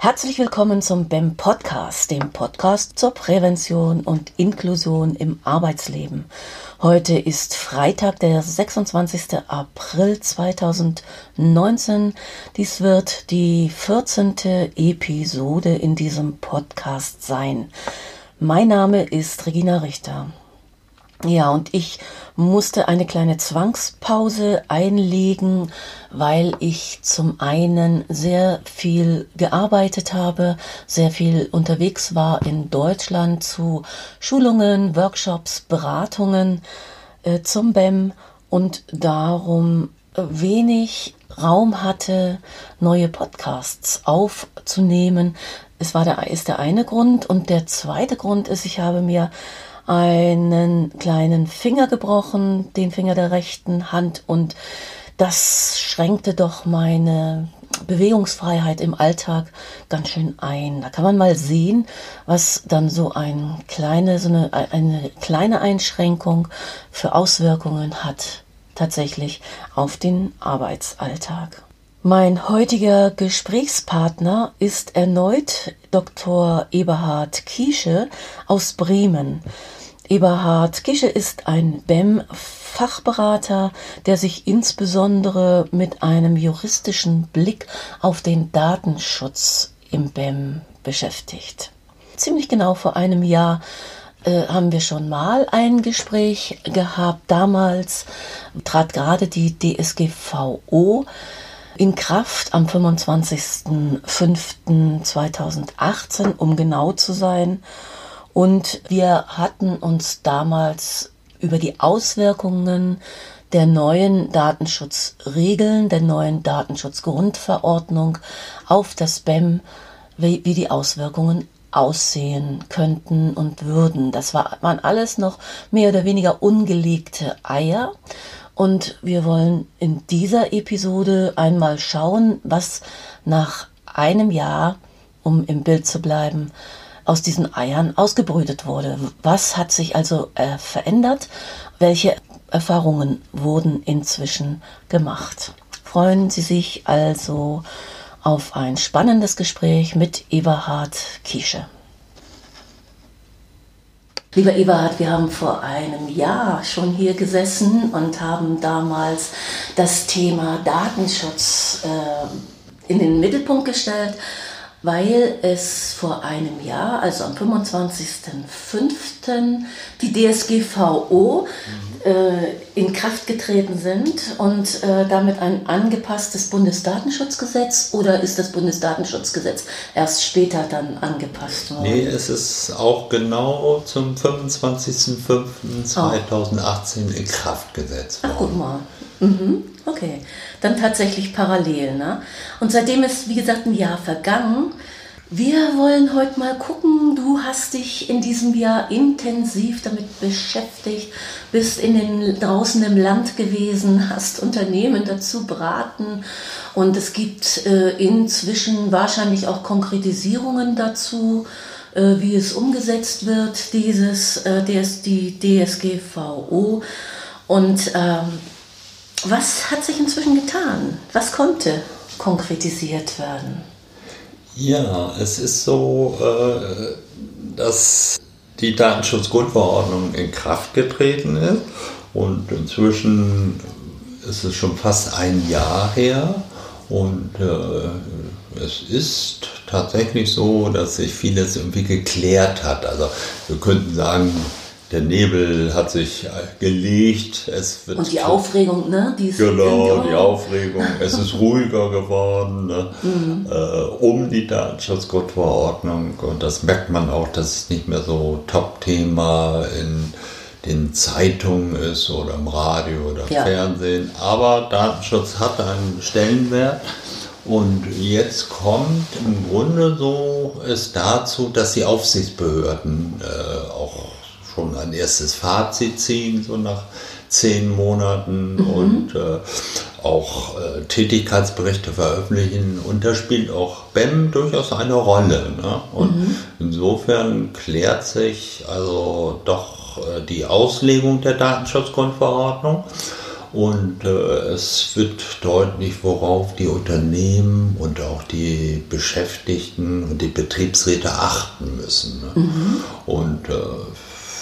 Herzlich willkommen zum BEM Podcast, dem Podcast zur Prävention und Inklusion im Arbeitsleben. Heute ist Freitag, der 26. April 2019. Dies wird die 14. Episode in diesem Podcast sein. Mein Name ist Regina Richter. Ja, und ich musste eine kleine Zwangspause einlegen, weil ich zum einen sehr viel gearbeitet habe, sehr viel unterwegs war in Deutschland zu Schulungen, Workshops, Beratungen äh, zum BEM und darum wenig Raum hatte, neue Podcasts aufzunehmen. Es war der, ist der eine Grund und der zweite Grund ist, ich habe mir einen kleinen Finger gebrochen, den Finger der rechten Hand und das schränkte doch meine Bewegungsfreiheit im Alltag ganz schön ein. Da kann man mal sehen, was dann so ein kleine, so eine, eine kleine Einschränkung für Auswirkungen hat tatsächlich auf den Arbeitsalltag. Mein heutiger Gesprächspartner ist erneut Dr. Eberhard Kiesche aus Bremen. Eberhard Kische ist ein BEM-Fachberater, der sich insbesondere mit einem juristischen Blick auf den Datenschutz im BEM beschäftigt. Ziemlich genau vor einem Jahr äh, haben wir schon mal ein Gespräch gehabt. Damals trat gerade die DSGVO in Kraft am 25.05.2018, um genau zu sein. Und wir hatten uns damals über die Auswirkungen der neuen Datenschutzregeln, der neuen Datenschutzgrundverordnung auf das BEM, wie, wie die Auswirkungen aussehen könnten und würden. Das war, waren alles noch mehr oder weniger ungelegte Eier. Und wir wollen in dieser Episode einmal schauen, was nach einem Jahr, um im Bild zu bleiben, aus diesen Eiern ausgebrütet wurde. Was hat sich also äh, verändert? Welche Erfahrungen wurden inzwischen gemacht? Freuen Sie sich also auf ein spannendes Gespräch mit Eberhard Kiesche. Lieber Eberhard, wir haben vor einem Jahr schon hier gesessen und haben damals das Thema Datenschutz äh, in den Mittelpunkt gestellt weil es vor einem Jahr, also am 25.05., die DSGVO in Kraft getreten sind und äh, damit ein angepasstes Bundesdatenschutzgesetz oder ist das Bundesdatenschutzgesetz erst später dann angepasst worden? Nee, es ist auch genau zum 25.05.2018 in Kraft gesetzt worden. Ach, guck mal. Mhm. Okay, dann tatsächlich parallel. Ne? Und seitdem ist, wie gesagt, ein Jahr vergangen. Wir wollen heute mal gucken, du hast dich in diesem Jahr intensiv damit beschäftigt, bist in den, draußen im Land gewesen, hast Unternehmen dazu beraten und es gibt äh, inzwischen wahrscheinlich auch Konkretisierungen dazu, äh, wie es umgesetzt wird, dieses, äh, DS, die DSGVO. Und ähm, was hat sich inzwischen getan? Was konnte konkretisiert werden? Ja, es ist so, äh, dass die Datenschutzgrundverordnung in Kraft getreten ist und inzwischen ist es schon fast ein Jahr her und äh, es ist tatsächlich so, dass sich vieles irgendwie geklärt hat. Also wir könnten sagen, der Nebel hat sich gelegt. Es wird und die Aufregung, ne? Die genau, die Aufregung. Es ist ruhiger geworden ne? Mhm. Äh, um die Datenschutzgrundverordnung. Und das merkt man auch, dass es nicht mehr so Top-Thema in den Zeitungen ist oder im Radio oder ja. Fernsehen. Aber Datenschutz hat einen Stellenwert. Und jetzt kommt im Grunde so es dazu, dass die Aufsichtsbehörden äh, auch schon ein erstes Fazit ziehen, so nach zehn Monaten mhm. und äh, auch äh, Tätigkeitsberichte veröffentlichen. Und da spielt auch BEM durchaus eine Rolle. Ne? Und mhm. insofern klärt sich also doch äh, die Auslegung der Datenschutzgrundverordnung. Und äh, es wird deutlich, worauf die Unternehmen und auch die Beschäftigten und die Betriebsräte achten müssen. Ne? Mhm. Und äh,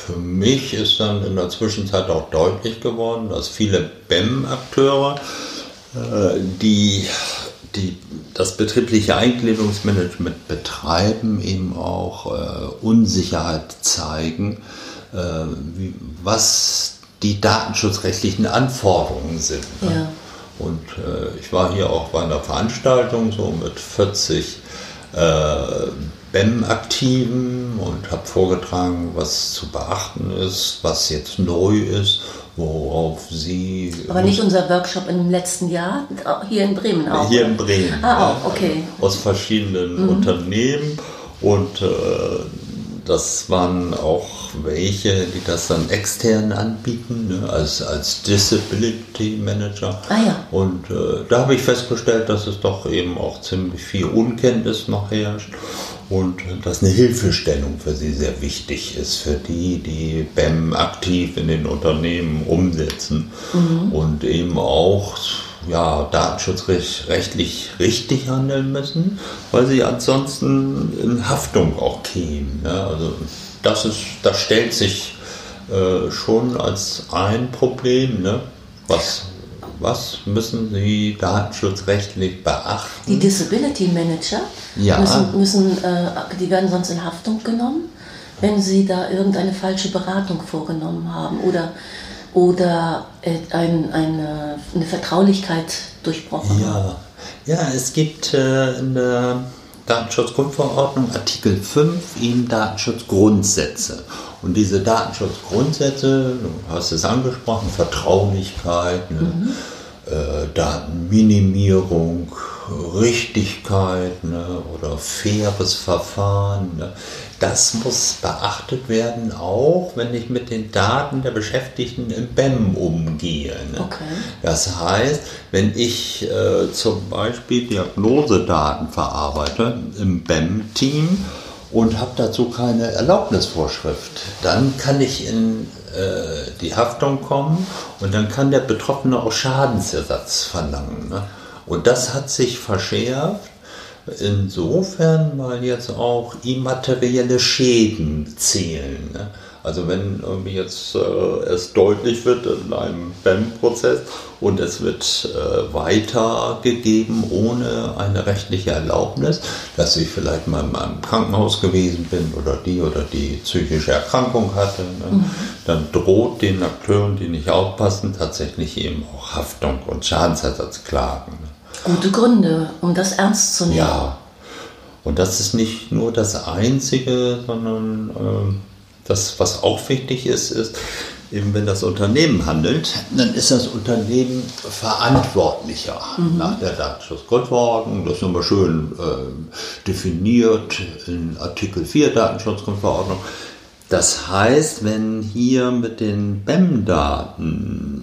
für mich ist dann in der Zwischenzeit auch deutlich geworden, dass viele BEM-Akteure, äh, die, die das betriebliche Eingliederungsmanagement betreiben, eben auch äh, Unsicherheit zeigen, äh, wie, was die datenschutzrechtlichen Anforderungen sind. Ne? Ja. Und ich war hier auch bei einer Veranstaltung so mit 40 äh, BEM-Aktiven und habe vorgetragen, was zu beachten ist, was jetzt neu ist, worauf Sie. Aber nicht unser Workshop im letzten Jahr, hier in Bremen auch. Hier in Bremen. Ah, auch, okay. Aus verschiedenen mhm. Unternehmen und äh, das waren auch welche, die das dann extern anbieten, ne, als, als Disability Manager. Ah, ja. Und äh, da habe ich festgestellt, dass es doch eben auch ziemlich viel Unkenntnis noch herrscht und dass eine Hilfestellung für sie sehr wichtig ist, für die, die BEM aktiv in den Unternehmen umsetzen mhm. und eben auch ja, datenschutzrechtlich richtig handeln müssen, weil sie ansonsten in Haftung auch kämen. Ja, also das, ist, das stellt sich äh, schon als ein Problem. Ne? Was, was müssen Sie datenschutzrechtlich beachten? Die Disability Manager ja. müssen, müssen äh, die werden sonst in Haftung genommen, wenn sie da irgendeine falsche Beratung vorgenommen haben oder oder äh, ein, eine, eine, Vertraulichkeit durchbrochen ja. Ja, es gibt äh, in der Datenschutzgrundverordnung Artikel 5 eben Datenschutzgrundsätze. Und diese Datenschutzgrundsätze, du hast es angesprochen, Vertraulichkeit, ne, mhm. äh, Datenminimierung, Richtigkeit ne, oder faires Verfahren. Ne, das muss beachtet werden, auch wenn ich mit den Daten der Beschäftigten im BEM umgehe. Ne? Okay. Das heißt, wenn ich äh, zum Beispiel Diagnosedaten verarbeite im BEM-Team und habe dazu keine Erlaubnisvorschrift, dann kann ich in äh, die Haftung kommen und dann kann der Betroffene auch Schadensersatz verlangen. Ne? Und das hat sich verschärft insofern, weil jetzt auch immaterielle Schäden zählen. Ne? Also wenn irgendwie jetzt äh, es deutlich wird in einem BEM-Prozess und es wird äh, weitergegeben ohne eine rechtliche Erlaubnis, dass ich vielleicht mal in einem Krankenhaus gewesen bin oder die oder die psychische Erkrankung hatte, ne? mhm. dann droht den Akteuren, die nicht aufpassen, tatsächlich eben auch Haftung und Schadensersatzklagen. Gute Gründe, um das ernst zu nehmen. Ja. Und das ist nicht nur das Einzige, sondern äh, das, was auch wichtig ist, ist, eben wenn das Unternehmen handelt, dann ist das Unternehmen verantwortlicher mhm. nach der Datenschutzgrundverordnung. Das ist nochmal schön äh, definiert in Artikel 4 Datenschutzgrundverordnung. Das heißt, wenn hier mit den BEM-Daten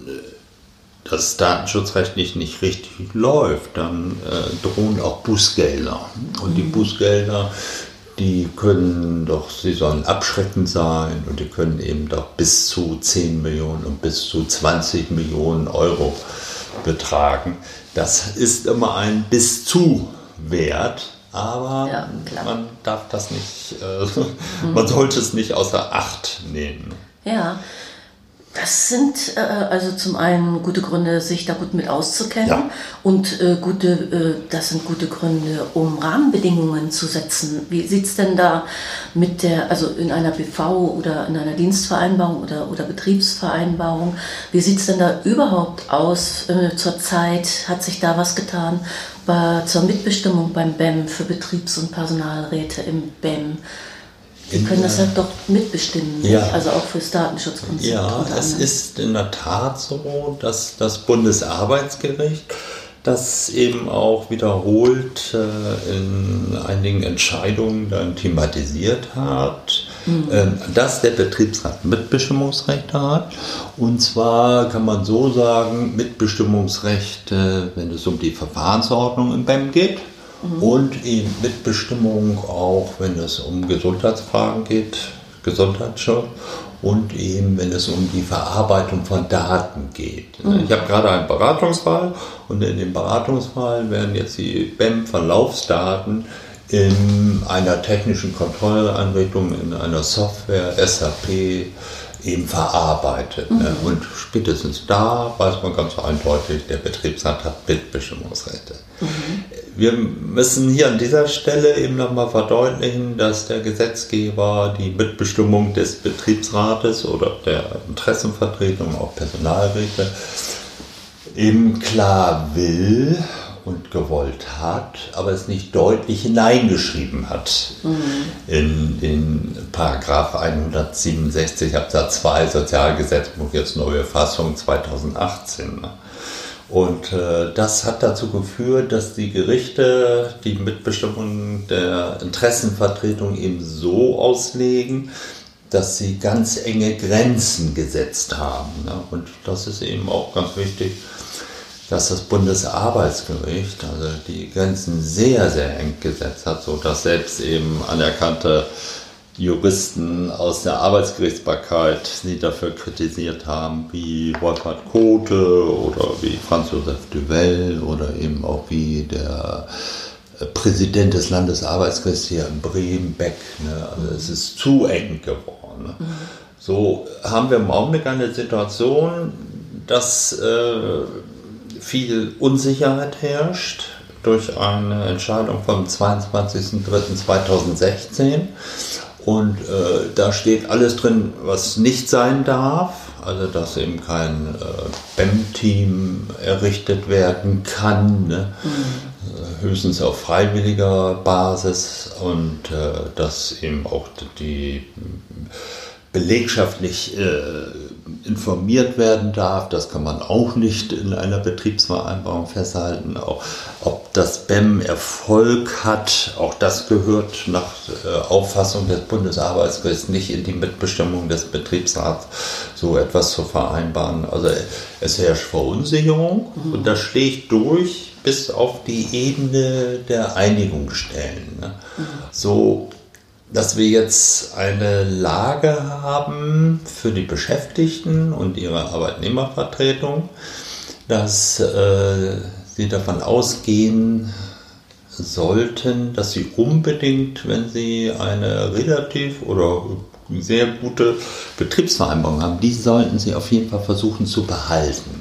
das datenschutzrechtlich nicht richtig läuft, dann äh, drohen auch Bußgelder. Und die mhm. Bußgelder, die können doch, sie sollen abschreckend sein und die können eben doch bis zu 10 Millionen und bis zu 20 Millionen Euro betragen. Das ist immer ein bis zu Wert, aber ja, man darf das nicht, äh, mhm. man sollte es nicht außer Acht nehmen. Ja, das sind äh, also zum einen gute Gründe, sich da gut mit auszukennen ja. und äh, gute, äh, das sind gute Gründe, um Rahmenbedingungen zu setzen. Wie sieht es denn da mit der, also in einer BV oder in einer Dienstvereinbarung oder, oder Betriebsvereinbarung, wie sieht es denn da überhaupt aus äh, zurzeit? Hat sich da was getan bei, zur Mitbestimmung beim BEM für Betriebs- und Personalräte im BEM? Sie können das halt doch mitbestimmen, ja. also auch fürs Datenschutzkonzept. Ja, es ist in der Tat so, dass das Bundesarbeitsgericht das eben auch wiederholt äh, in einigen Entscheidungen dann thematisiert hat, mhm. äh, dass der Betriebsrat Mitbestimmungsrechte hat. Und zwar kann man so sagen, Mitbestimmungsrechte, wenn es um die Verfahrensordnung im BEM geht mhm. und eben Mitbestimmung auch, wenn es um Gesundheitsfragen geht, Gesundheitsschutz und eben, wenn es um die Verarbeitung von Daten geht. Mhm. Ich habe gerade einen Beratungsfall und in dem Beratungsfall werden jetzt die BEM-Verlaufsdaten in einer technischen Kontrolleinrichtung, in einer Software, SAP, eben verarbeitet. Ne? Mhm. Ne? Und spätestens da weiß man ganz eindeutig, der Betriebsrat hat Bildbestimmungsrechte. Mhm. Wir müssen hier an dieser Stelle eben nochmal verdeutlichen, dass der Gesetzgeber die Mitbestimmung des Betriebsrates oder der Interessenvertretung, auch Personalräte, eben klar will und gewollt hat, aber es nicht deutlich hineingeschrieben hat mhm. in den Paragraph 167 Absatz 2 Sozialgesetzbuch, jetzt neue Fassung 2018. Und äh, das hat dazu geführt, dass die Gerichte die Mitbestimmung der Interessenvertretung eben so auslegen, dass sie ganz enge Grenzen gesetzt haben. Ne? Und das ist eben auch ganz wichtig dass das Bundesarbeitsgericht also die Grenzen sehr, sehr eng gesetzt hat, sodass selbst eben anerkannte Juristen aus der Arbeitsgerichtsbarkeit sie dafür kritisiert haben, wie Wolfhard Kote oder wie Franz Josef Duvel oder eben auch wie der Präsident des Landesarbeitsgerichts hier in Bremen, Beck. Ne? Also es ist zu eng geworden. Ne? Mhm. So haben wir im Augenblick eine Situation, dass äh, viel Unsicherheit herrscht durch eine Entscheidung vom 22.03.2016. Und äh, da steht alles drin, was nicht sein darf. Also, dass eben kein äh, BEM-Team errichtet werden kann, ne? mhm. höchstens auf freiwilliger Basis und äh, dass eben auch die Belegschaft nicht äh, informiert werden darf. Das kann man auch nicht in einer Betriebsvereinbarung festhalten. Auch, ob das BEM Erfolg hat, auch das gehört nach äh, Auffassung des Bundesarbeitsgerichts nicht in die Mitbestimmung des Betriebsrats, so etwas zu vereinbaren. Also es herrscht Verunsicherung mhm. und das schlägt durch bis auf die Ebene der Einigungsstellen. Ne? Mhm. So dass wir jetzt eine Lage haben für die Beschäftigten und ihre Arbeitnehmervertretung, dass äh, sie davon ausgehen sollten, dass sie unbedingt, wenn sie eine relativ oder sehr gute Betriebsvereinbarung haben, die sollten sie auf jeden Fall versuchen zu behalten.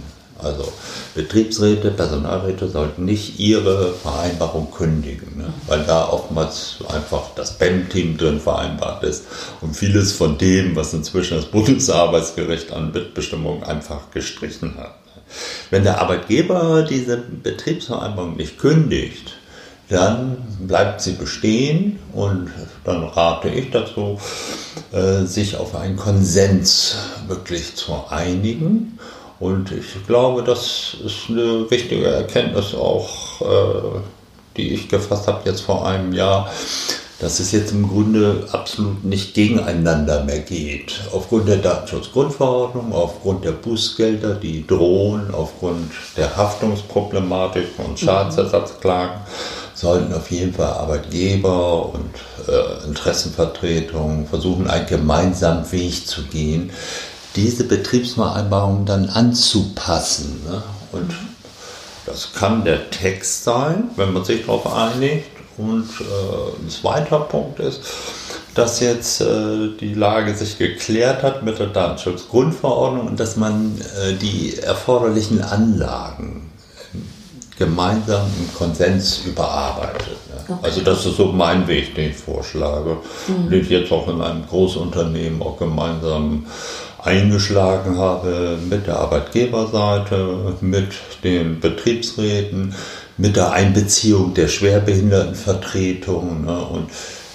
Also Betriebsräte, Personalräte sollten nicht ihre Vereinbarung kündigen, ne? weil da oftmals einfach das BEM-Team drin vereinbart ist und vieles von dem, was inzwischen das Bundesarbeitsgericht an Mitbestimmung einfach gestrichen hat. Ne? Wenn der Arbeitgeber diese Betriebsvereinbarung nicht kündigt, dann bleibt sie bestehen und dann rate ich dazu, äh, sich auf einen Konsens wirklich zu einigen und ich glaube, das ist eine wichtige Erkenntnis auch, äh, die ich gefasst habe jetzt vor einem Jahr, dass es jetzt im Grunde absolut nicht gegeneinander mehr geht. Aufgrund der Datenschutzgrundverordnung, aufgrund der Bußgelder, die drohen, aufgrund der Haftungsproblematik und mhm. Schadensersatzklagen, sollten auf jeden Fall Arbeitgeber und äh, Interessenvertretungen versuchen, einen gemeinsamen Weg zu gehen, diese Betriebsvereinbarung dann anzupassen. Ne? Und das kann der Text sein, wenn man sich darauf einigt. Und äh, ein zweiter Punkt ist, dass jetzt äh, die Lage sich geklärt hat mit der Datenschutzgrundverordnung und dass man äh, die erforderlichen Anlagen gemeinsam im Konsens überarbeitet. Ne? Okay. Also das ist so mein Weg, den ich vorschlage, mhm. den ich jetzt auch in einem Großunternehmen auch gemeinsam eingeschlagen habe mit der Arbeitgeberseite, mit den Betriebsräten, mit der Einbeziehung der Schwerbehindertenvertretung. Ne? Und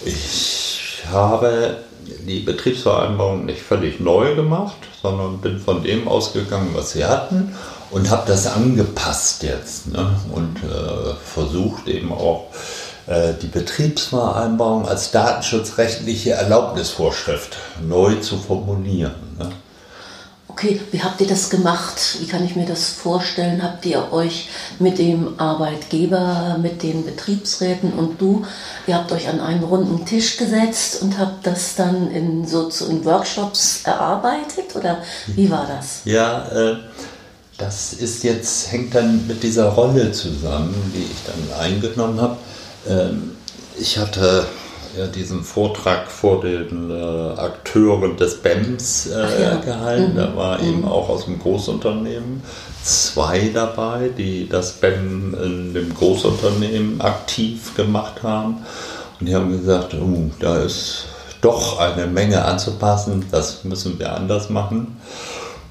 ich habe die Betriebsvereinbarung nicht völlig neu gemacht, sondern bin von dem ausgegangen, was sie hatten und habe das angepasst jetzt ne? und äh, versucht eben auch die Betriebsvereinbarung als datenschutzrechtliche Erlaubnisvorschrift neu zu formulieren. Ne? Okay, wie habt ihr das gemacht? Wie kann ich mir das vorstellen? Habt ihr euch mit dem Arbeitgeber, mit den Betriebsräten und du, ihr habt euch an einen runden Tisch gesetzt und habt das dann in so in Workshops erarbeitet oder wie war das? Ja, äh, das ist jetzt hängt dann mit dieser Rolle zusammen, die ich dann eingenommen habe. Ähm, ich hatte ja, diesen Vortrag vor den äh, Akteuren des BEMS äh, ja. gehalten. Mhm. Da war mhm. eben auch aus dem Großunternehmen zwei dabei, die das BEM in dem Großunternehmen aktiv gemacht haben. Und die haben gesagt, oh, da ist doch eine Menge anzupassen, das müssen wir anders machen.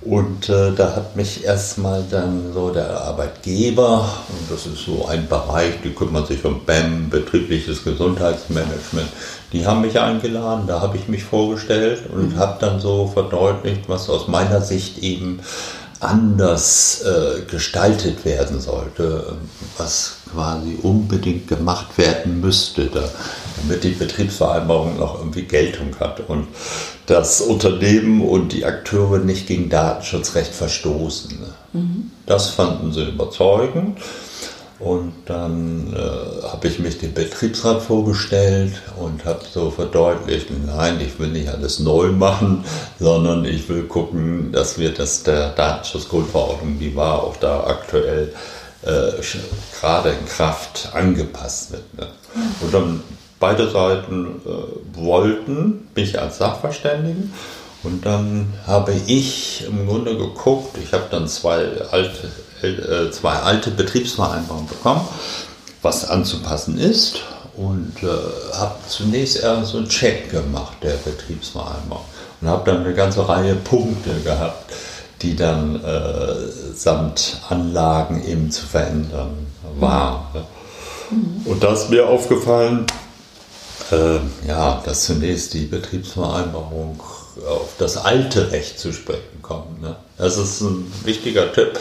Und äh, da hat mich erstmal dann so der Arbeitgeber, und das ist so ein Bereich, die kümmert sich um BAM, betriebliches Gesundheitsmanagement, die haben mich eingeladen, da habe ich mich vorgestellt und mhm. habe dann so verdeutlicht, was aus meiner Sicht eben anders äh, gestaltet werden sollte, was quasi unbedingt gemacht werden müsste, da, damit die Betriebsvereinbarung noch irgendwie Geltung hat und das Unternehmen und die Akteure nicht gegen Datenschutzrecht verstoßen. Mhm. Das fanden sie überzeugend. Und dann äh, habe ich mich dem Betriebsrat vorgestellt und habe so verdeutlicht, nein, ich will nicht alles neu machen, sondern ich will gucken, dass wir das der Datenschutzgrundverordnung, die war auch da aktuell äh, gerade in Kraft angepasst wird. Ne? Und dann beide Seiten äh, wollten mich als Sachverständigen. Und dann habe ich im Grunde geguckt, ich habe dann zwei alte, äh, zwei alte Betriebsvereinbarungen bekommen, was anzupassen ist. Und äh, habe zunächst erst so einen Check gemacht der Betriebsvereinbarung. Und habe dann eine ganze Reihe Punkte gehabt, die dann äh, samt Anlagen eben zu verändern waren. Mhm. Und da ist mir aufgefallen, äh, ja, dass zunächst die Betriebsvereinbarung auf das alte Recht zu sprechen kommt. Ne? Das ist ein wichtiger Tipp.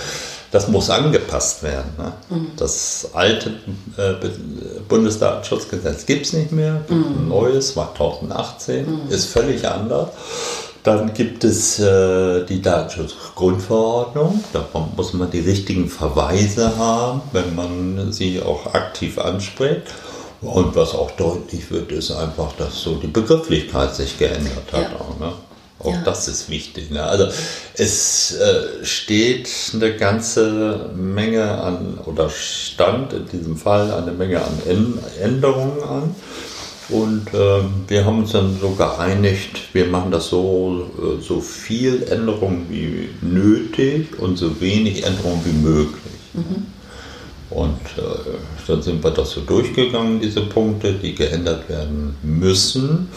Das muss angepasst werden. Ne? Mhm. Das alte äh, Bundesdatenschutzgesetz gibt es nicht mehr. Mhm. Ein neues, 2018, mhm. ist völlig anders. Dann gibt es äh, die Datenschutzgrundverordnung. Da muss man die richtigen Verweise haben, wenn man sie auch aktiv anspricht. Und was auch deutlich wird, ist einfach, dass so die Begrifflichkeit sich geändert hat. Ja. Auch, ne? auch ja. das ist wichtig. Ne? Also es äh, steht eine ganze Menge an, oder stand in diesem Fall eine Menge an Änderungen an. Und äh, wir haben uns dann so geeinigt, wir machen das so, äh, so viel Änderungen wie nötig und so wenig Änderungen wie möglich. Mhm. Und äh, dann sind wir das so durchgegangen, diese Punkte, die geändert werden müssen.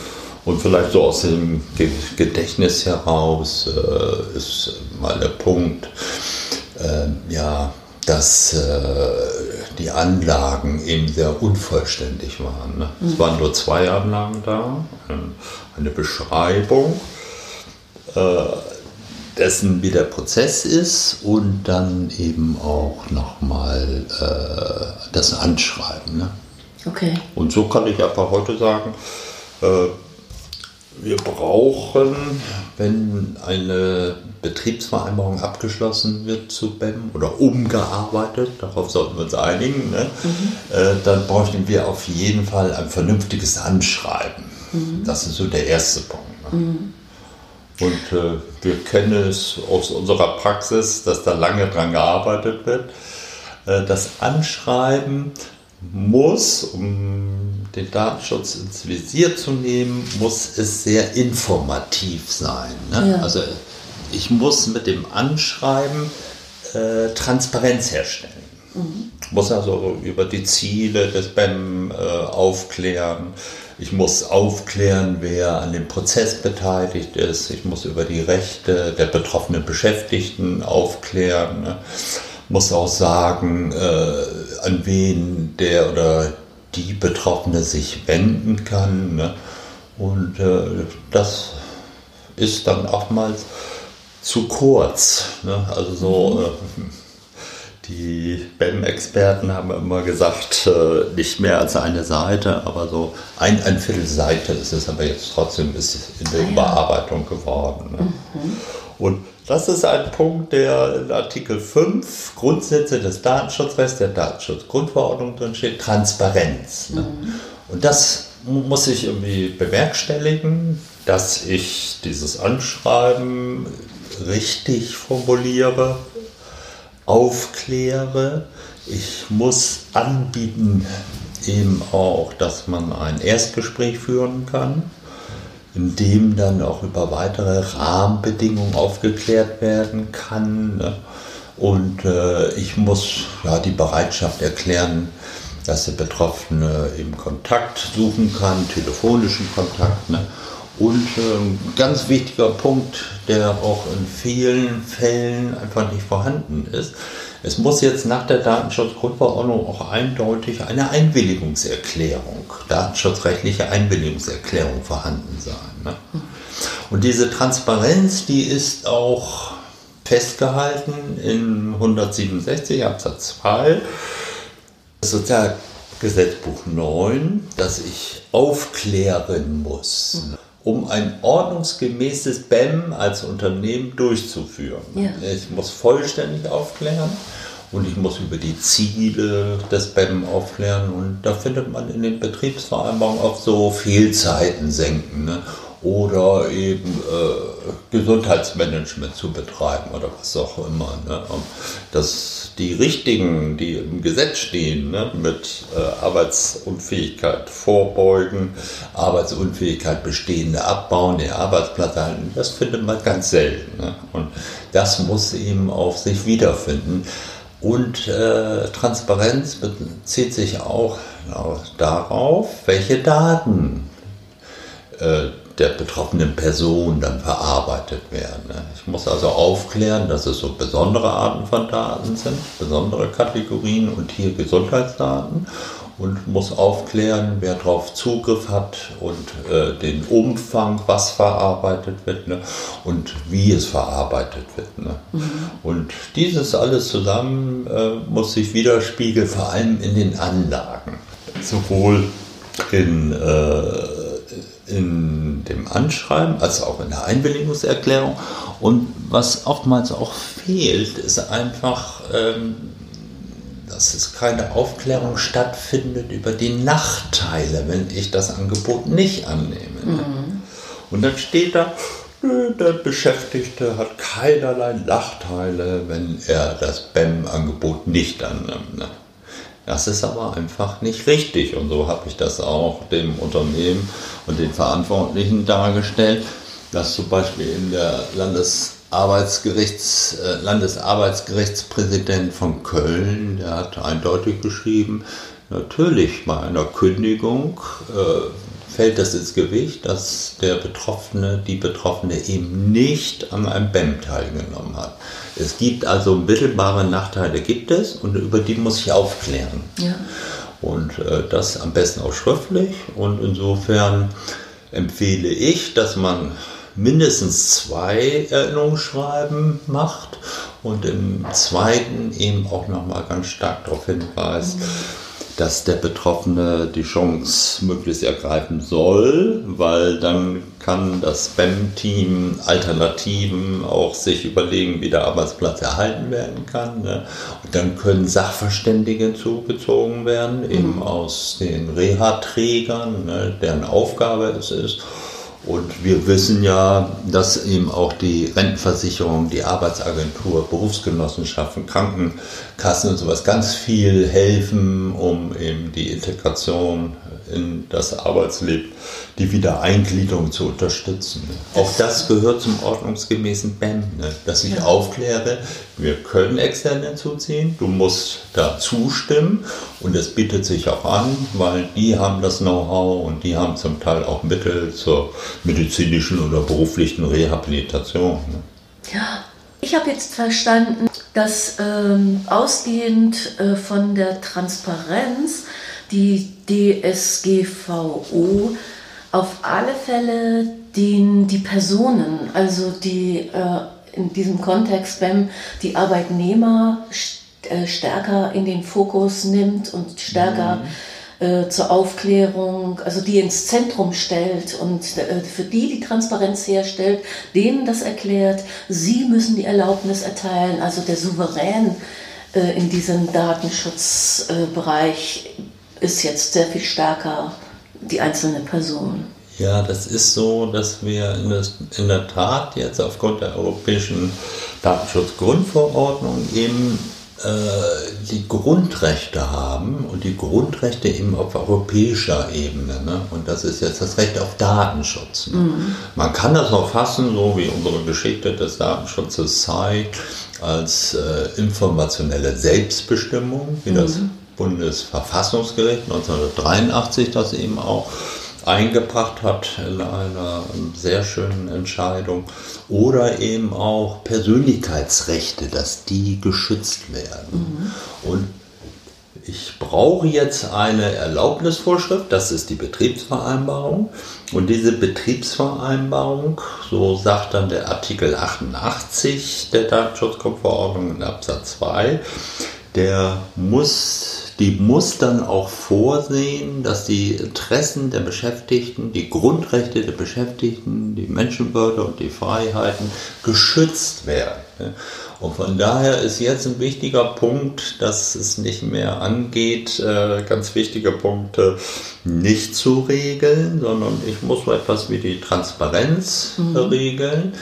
Und vielleicht so aus dem Gedächtnis heraus äh, ist mal der Punkt, äh, ja, dass äh, die Anlagen eben sehr unvollständig waren. Ne? Mhm. Es waren nur zwei Anlagen da, eine Beschreibung äh, dessen, wie der Prozess ist und dann eben auch nochmal äh, das Anschreiben. Ne? Okay. Und so kann ich einfach heute sagen, äh, wir brauchen, wenn eine Betriebsvereinbarung abgeschlossen wird zu BEM oder umgearbeitet, darauf sollten wir uns einigen, ne? mhm. äh, dann bräuchten wir auf jeden Fall ein vernünftiges Anschreiben. Mhm. Das ist so der erste Punkt. Ne? Mhm. Und äh, wir kennen es aus unserer Praxis, dass da lange dran gearbeitet wird. Äh, das Anschreiben muss, um den Datenschutz ins Visier zu nehmen, muss es sehr informativ sein. Ne? Ja. Also ich muss mit dem Anschreiben äh, Transparenz herstellen. Mhm. Ich muss also über die Ziele des BEM äh, aufklären. Ich muss aufklären, wer an dem Prozess beteiligt ist. Ich muss über die Rechte der betroffenen Beschäftigten aufklären. Ne? Muss auch sagen, äh, an wen der oder die Betroffene sich wenden kann. Ne? Und äh, das ist dann oftmals zu kurz. Ne? Also so, mhm. äh, die BEM-Experten haben immer gesagt, äh, nicht mehr als eine Seite, aber so ein, ein Viertel Seite ist es aber jetzt trotzdem ist in der ah, Überarbeitung geworden. Ne? Mhm. Und das ist ein Punkt, der in Artikel 5 Grundsätze des Datenschutzrechts, der Datenschutzgrundverordnung drin steht, Transparenz. Ne? Mhm. Und das muss ich irgendwie bewerkstelligen, dass ich dieses Anschreiben richtig formuliere, aufkläre. Ich muss anbieten eben auch, dass man ein Erstgespräch führen kann, in dem dann auch über weitere Rahmenbedingungen aufgeklärt werden kann. Ne? Und äh, ich muss ja, die Bereitschaft erklären, dass der Betroffene eben Kontakt suchen kann, telefonischen Kontakt. Ne? Und äh, ein ganz wichtiger Punkt, der auch in vielen Fällen einfach nicht vorhanden ist, es muss jetzt nach der Datenschutzgrundverordnung auch eindeutig eine Einwilligungserklärung, datenschutzrechtliche Einwilligungserklärung vorhanden sein. Ne? Und diese Transparenz, die ist auch festgehalten in 167 Absatz 2 Sozialgesetzbuch 9, dass ich aufklären muss. Um ein ordnungsgemäßes BEM als Unternehmen durchzuführen. Ja. Ich muss vollständig aufklären und ich muss über die Ziele des BEM aufklären und da findet man in den Betriebsvereinbarungen auch so Fehlzeiten senken. Ne? Oder eben äh, Gesundheitsmanagement zu betreiben oder was auch immer. Ne? Dass die richtigen, die im Gesetz stehen, ne? mit äh, Arbeitsunfähigkeit vorbeugen, Arbeitsunfähigkeit bestehende abbauen, den Arbeitsplatz halten, das findet man ganz selten. Ne? Und das muss eben auf sich wiederfinden. Und äh, Transparenz bezieht sich auch darauf, welche Daten äh, der betroffenen Person dann verarbeitet werden. Ne? Ich muss also aufklären, dass es so besondere Arten von Daten sind, besondere Kategorien und hier Gesundheitsdaten und muss aufklären, wer darauf Zugriff hat und äh, den Umfang, was verarbeitet wird ne? und wie es verarbeitet wird. Ne? Mhm. Und dieses alles zusammen äh, muss sich widerspiegeln, vor allem in den Anlagen, sowohl in äh, in dem Anschreiben als auch in der Einwilligungserklärung. Und was oftmals auch fehlt, ist einfach, ähm, dass es keine Aufklärung stattfindet über die Nachteile, wenn ich das Angebot nicht annehme. Mhm. Und dann steht da, der Beschäftigte hat keinerlei Nachteile, wenn er das BEM-Angebot nicht annimmt. Das ist aber einfach nicht richtig. Und so habe ich das auch dem Unternehmen und den Verantwortlichen dargestellt, dass zum Beispiel in der Landesarbeitsgerichts, äh, Landesarbeitsgerichtspräsident von Köln, der hat eindeutig geschrieben, natürlich bei einer Kündigung äh, fällt das ins Gewicht, dass der Betroffene, die Betroffene eben nicht an einem BEM teilgenommen hat. Es gibt also mittelbare Nachteile, gibt es und über die muss ich aufklären. Ja. Und äh, das am besten auch schriftlich und insofern empfehle ich, dass man mindestens zwei Erinnerungsschreiben macht und im zweiten eben auch nochmal ganz stark darauf hinweist, mhm dass der Betroffene die Chance möglichst ergreifen soll, weil dann kann das Spam-Team Alternativen auch sich überlegen, wie der Arbeitsplatz erhalten werden kann. Ne? Und dann können Sachverständige zugezogen werden, eben mhm. aus den Reha-Trägern, ne, deren Aufgabe es ist und wir wissen ja, dass eben auch die Rentenversicherung, die Arbeitsagentur, Berufsgenossenschaften, Krankenkassen und sowas ganz viel helfen, um eben die Integration in das Arbeitsleben, die Wiedereingliederung zu unterstützen. Das auch das gehört zum ordnungsgemäßen BEM, ne? dass ich ja. aufkläre, wir können extern hinzuziehen, du musst da zustimmen und es bietet sich auch an, weil die haben das Know-how und die haben zum Teil auch Mittel zur medizinischen oder beruflichen Rehabilitation. Ne? Ja. Ich habe jetzt verstanden, dass ähm, ausgehend äh, von der Transparenz die DSGVO auf alle Fälle den, die Personen, also die äh, in diesem Kontext BEM die Arbeitnehmer st äh, stärker in den Fokus nimmt und stärker mhm. äh, zur Aufklärung, also die ins Zentrum stellt und äh, für die die Transparenz herstellt, denen das erklärt, sie müssen die Erlaubnis erteilen, also der Souverän äh, in diesem Datenschutzbereich ist jetzt sehr viel stärker die einzelne Person. Ja, das ist so, dass wir in, das, in der Tat jetzt aufgrund der europäischen Datenschutzgrundverordnung eben äh, die Grundrechte haben und die Grundrechte eben auf europäischer Ebene. Ne? Und das ist jetzt das Recht auf Datenschutz. Ne? Mhm. Man kann das auch fassen, so wie unsere Geschichte des Datenschutzes zeigt, als äh, informationelle Selbstbestimmung, wie mhm. das Bundesverfassungsgericht 1983 das eben auch eingebracht hat in einer sehr schönen Entscheidung. Oder eben auch Persönlichkeitsrechte, dass die geschützt werden. Mhm. Und ich brauche jetzt eine Erlaubnisvorschrift, das ist die Betriebsvereinbarung. Und diese Betriebsvereinbarung, so sagt dann der Artikel 88 der Datenschutzgrundverordnung in Absatz 2, der muss die muss dann auch vorsehen, dass die Interessen der Beschäftigten, die Grundrechte der Beschäftigten, die Menschenwürde und die Freiheiten geschützt werden. Und von daher ist jetzt ein wichtiger Punkt, dass es nicht mehr angeht, äh, ganz wichtige Punkte nicht zu regeln, sondern ich muss so etwas wie die Transparenz mhm. regeln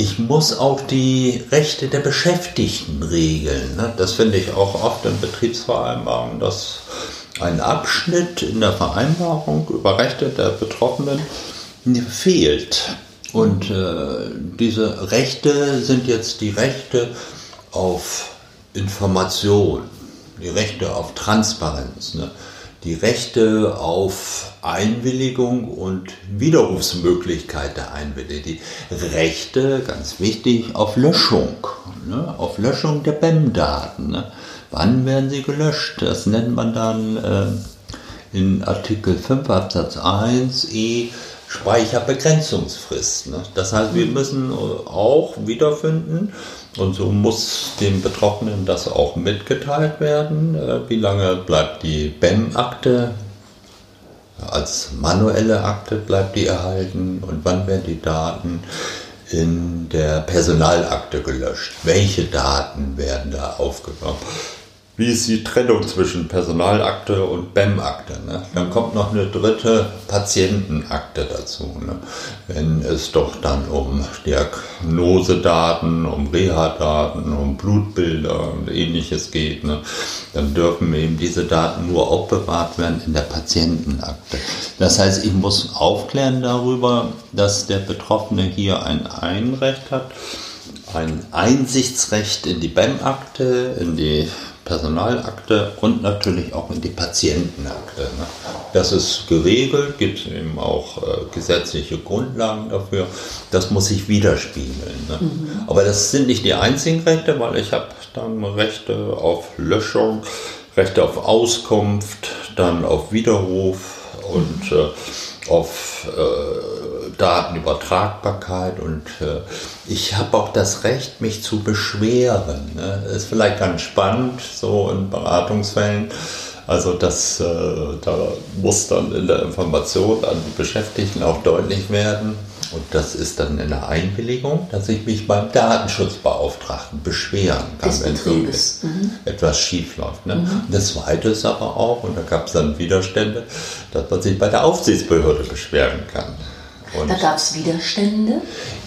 ich muss auch die Rechte der Beschäftigten regeln. Ne? Das finde ich auch oft in Betriebsvereinbarungen, dass ein Abschnitt in der Vereinbarung über Rechte der Betroffenen fehlt. Und äh, diese Rechte sind jetzt die Rechte auf Information, die Rechte auf Transparenz. Ne? Die Rechte auf Einwilligung und Widerrufsmöglichkeit der Einwilligung, die Rechte, ganz wichtig, auf Löschung, ne, auf Löschung der BEM-Daten. Ne. Wann werden sie gelöscht? Das nennt man dann äh, in Artikel 5 Absatz 1 e Speicherbegrenzungsfrist. Ne. Das heißt, wir müssen auch wiederfinden, und so muss dem Betroffenen das auch mitgeteilt werden. Äh, wie lange bleibt die BEM-Akte als manuelle Akte bleibt die erhalten und wann werden die Daten in der Personalakte gelöscht? Welche Daten werden da aufgenommen? Wie ist die Trennung zwischen Personalakte und BEM-Akte. Ne? Dann kommt noch eine dritte Patientenakte dazu. Ne? Wenn es doch dann um Diagnosedaten, um Reha-Daten, um Blutbilder und ähnliches geht, ne? dann dürfen eben diese Daten nur aufbewahrt werden in der Patientenakte. Das heißt, ich muss aufklären darüber, dass der Betroffene hier ein Einrecht hat, ein Einsichtsrecht in die BEM-Akte, in die Personalakte und natürlich auch in die Patientenakte. Ne? Das ist geregelt, gibt es eben auch äh, gesetzliche Grundlagen dafür. Das muss sich widerspiegeln. Ne? Mhm. Aber das sind nicht die einzigen Rechte, weil ich habe dann Rechte auf Löschung, Rechte auf Auskunft, dann auf Widerruf und äh, auf äh, Datenübertragbarkeit und äh, ich habe auch das Recht, mich zu beschweren. Ne? Ist vielleicht ganz spannend, so in Beratungsfällen. Also das, äh, da muss dann in der Information an die Beschäftigten auch deutlich werden. Und das ist dann in der Einwilligung, dass ich mich beim Datenschutzbeauftragten beschweren kann, wenn so mhm. etwas schief läuft. Ne? Mhm. das Zweite ist aber auch, und da gab es dann Widerstände, dass man sich bei der Aufsichtsbehörde beschweren kann. Und da gab es Widerstände?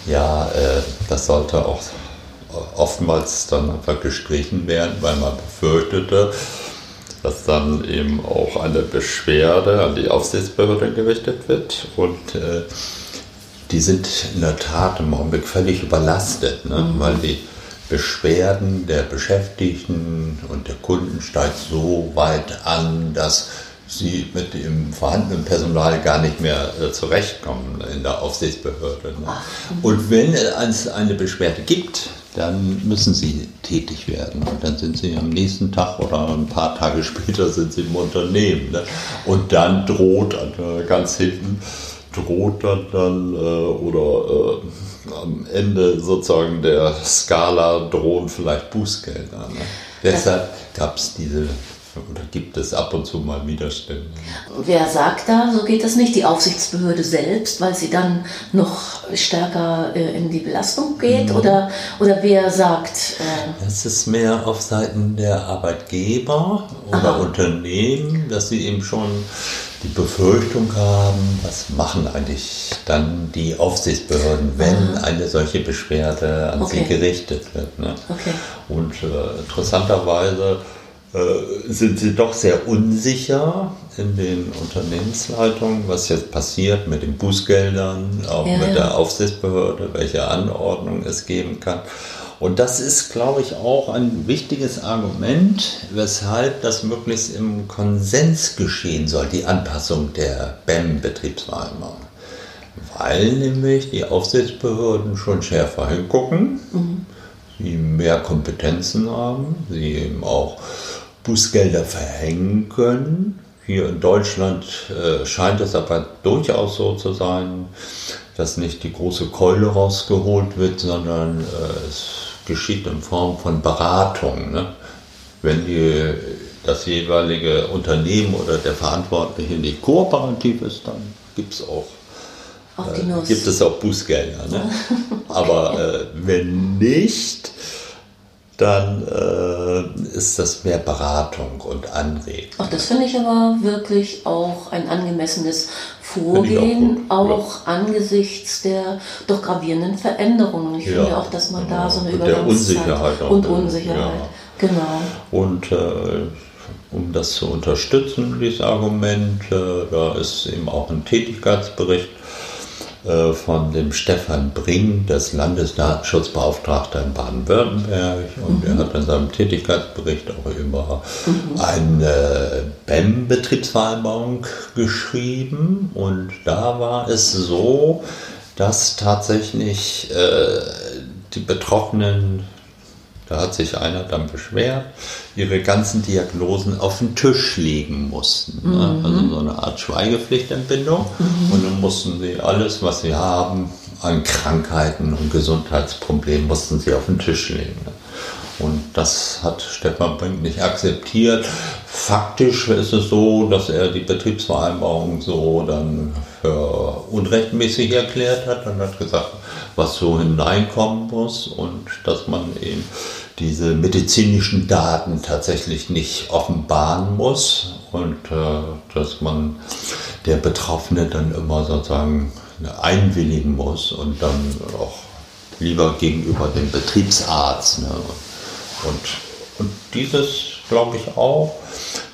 Ja, äh, das sollte auch oftmals dann einfach gestrichen werden, weil man befürchtete, dass dann eben auch eine Beschwerde an die Aufsichtsbehörde gerichtet wird und äh, die sind in der Tat im Augenblick völlig überlastet, ne? Mhm. weil die Beschwerden der Beschäftigten und der Kunden steigt so weit an, dass sie mit dem vorhandenen Personal gar nicht mehr äh, zurechtkommen in der Aufsichtsbehörde. Ne? Und wenn es eine Beschwerde gibt, dann müssen sie tätig werden. Und dann sind sie am nächsten Tag oder ein paar Tage später sind sie im Unternehmen. Ne? Und dann droht äh, ganz hinten droht dann, dann äh, oder äh, am Ende sozusagen der Skala drohen vielleicht Bußgelder. Ne? Deshalb gab es diese Oder gibt es ab und zu mal Widerstände? Wer sagt da, so geht das nicht? Die Aufsichtsbehörde selbst, weil sie dann noch stärker äh, in die Belastung geht? Mhm. Oder, oder wer sagt. Äh es ist mehr auf Seiten der Arbeitgeber oder Aha. Unternehmen, dass sie eben schon die Befürchtung haben, was machen eigentlich dann die Aufsichtsbehörden, wenn Aha. eine solche Beschwerde an okay. sie gerichtet wird. Ne? Okay. Und äh, interessanterweise sind sie doch sehr unsicher in den Unternehmensleitungen, was jetzt passiert mit den Bußgeldern, auch ja, mit ja. der Aufsichtsbehörde, welche Anordnung es geben kann. Und das ist, glaube ich, auch ein wichtiges Argument, weshalb das möglichst im Konsens geschehen soll, die Anpassung der BEM-Betriebsvereinbarung. Weil nämlich die Aufsichtsbehörden schon schärfer hingucken, mhm. sie mehr Kompetenzen haben, sie eben auch Bußgelder verhängen können. Hier in Deutschland äh, scheint es aber durchaus so zu sein, dass nicht die große Keule rausgeholt wird, sondern äh, es geschieht in Form von Beratung. Ne? Wenn die, das jeweilige Unternehmen oder der Verantwortliche nicht kooperativ ist, dann gibt es auch äh, gibt es auch Bußgelder. Ne? okay. Aber äh, wenn nicht, dann äh, ist das mehr Beratung und Anregung. Ach, das finde ich aber wirklich auch ein angemessenes Vorgehen, auch, auch angesichts der doch gravierenden Veränderungen. Ich ja, finde auch, dass man genau. da so eine Übergangszeit und Unsicherheit auch und Unsicherheit, ja. genau. Und äh, um das zu unterstützen, dieses Argument, äh, da ist eben auch ein Tätigkeitsbericht äh, von dem Stefan Bring, des Landesdatenschutzbeauftragter in Baden-Württemberg. Und mhm. er hat in seinem Tätigkeitsbericht auch über mhm. eine BEM-Betriebsvereinbarung geschrieben. Und da war es so, dass tatsächlich äh, die Betroffenen da hat sich einer dann beschwert, ihre ganzen Diagnosen auf den Tisch legen mussten. Ne? Mhm. Also so eine Art Schweigepflichtentbindung. Mhm. Und dann mussten sie alles, was sie haben, an Krankheiten und Gesundheitsproblemen, mussten sie auf den Tisch legen. Ne? Und das hat Stefan Brink nicht akzeptiert. Faktisch ist es so, dass er die Betriebsvereinbarung so dann für unrechtmäßig erklärt hat und hat gesagt, was so hineinkommen muss und dass man eben diese medizinischen Daten tatsächlich nicht offenbaren muss und äh, dass man der Betroffene dann immer sozusagen einwilligen muss und dann auch lieber gegenüber dem Betriebsarzt. Ne? Und, und dieses glaube ich auch,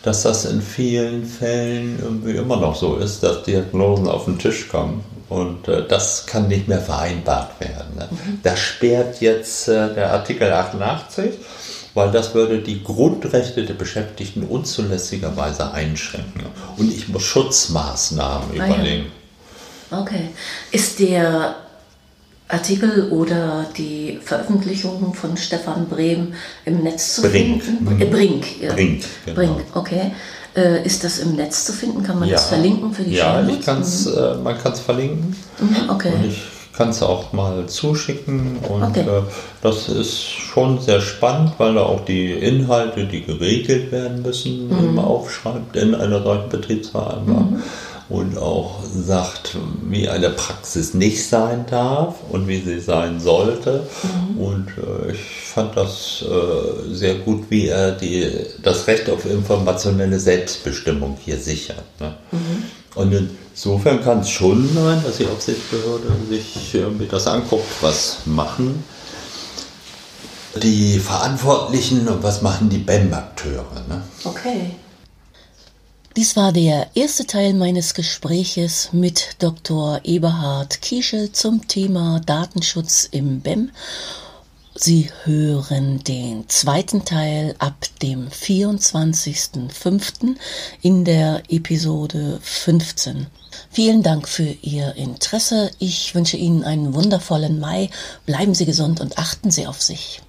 dass das in vielen Fällen irgendwie immer noch so ist, dass Diagnosen auf den Tisch kommen und äh, das kann nicht mehr vereinbart werden. Ne? Mhm. Das sperrt jetzt äh, der Artikel 88, weil das würde die Grundrechte der Beschäftigten unzulässigerweise einschränken. Und ich muss Schutzmaßnahmen ah, überlegen. Ja. Okay. Ist der Artikel oder die Veröffentlichung von Stefan Brehm im Netz zu Brink. finden? Äh, Brink, ja. Brink, genau. Brink, okay. Äh, ist das im Netz zu finden? Kann man ja. das verlinken für die Ja, ich kann's, mhm. äh, man kann es verlinken. Mhm, okay. Und ich kann es auch mal zuschicken. Und okay. äh, das ist schon sehr spannend, weil er auch die Inhalte, die geregelt werden müssen, mhm. aufschreibt in einer solchen Betriebsvereinbarung. Mhm und auch sagt, wie eine Praxis nicht sein darf und wie sie sein sollte. Mhm. Und äh, ich fand das äh, sehr gut, wie er die, das Recht auf informationelle Selbstbestimmung hier sichert. Ne? Mhm. Und insofern kann es schon sein, dass die Aufsichtsbehörde sich äh, mit das anguckt, was machen die Verantwortlichen und was machen die BEM-Akteure. Ne? Okay. Dies war der erste Teil meines Gespräches mit Dr. Eberhard Kieschel zum Thema Datenschutz im BEM. Sie hören den zweiten Teil ab dem 24.05. in der Episode 15. Vielen Dank für Ihr Interesse. Ich wünsche Ihnen einen wundervollen Mai. Bleiben Sie gesund und achten Sie auf sich.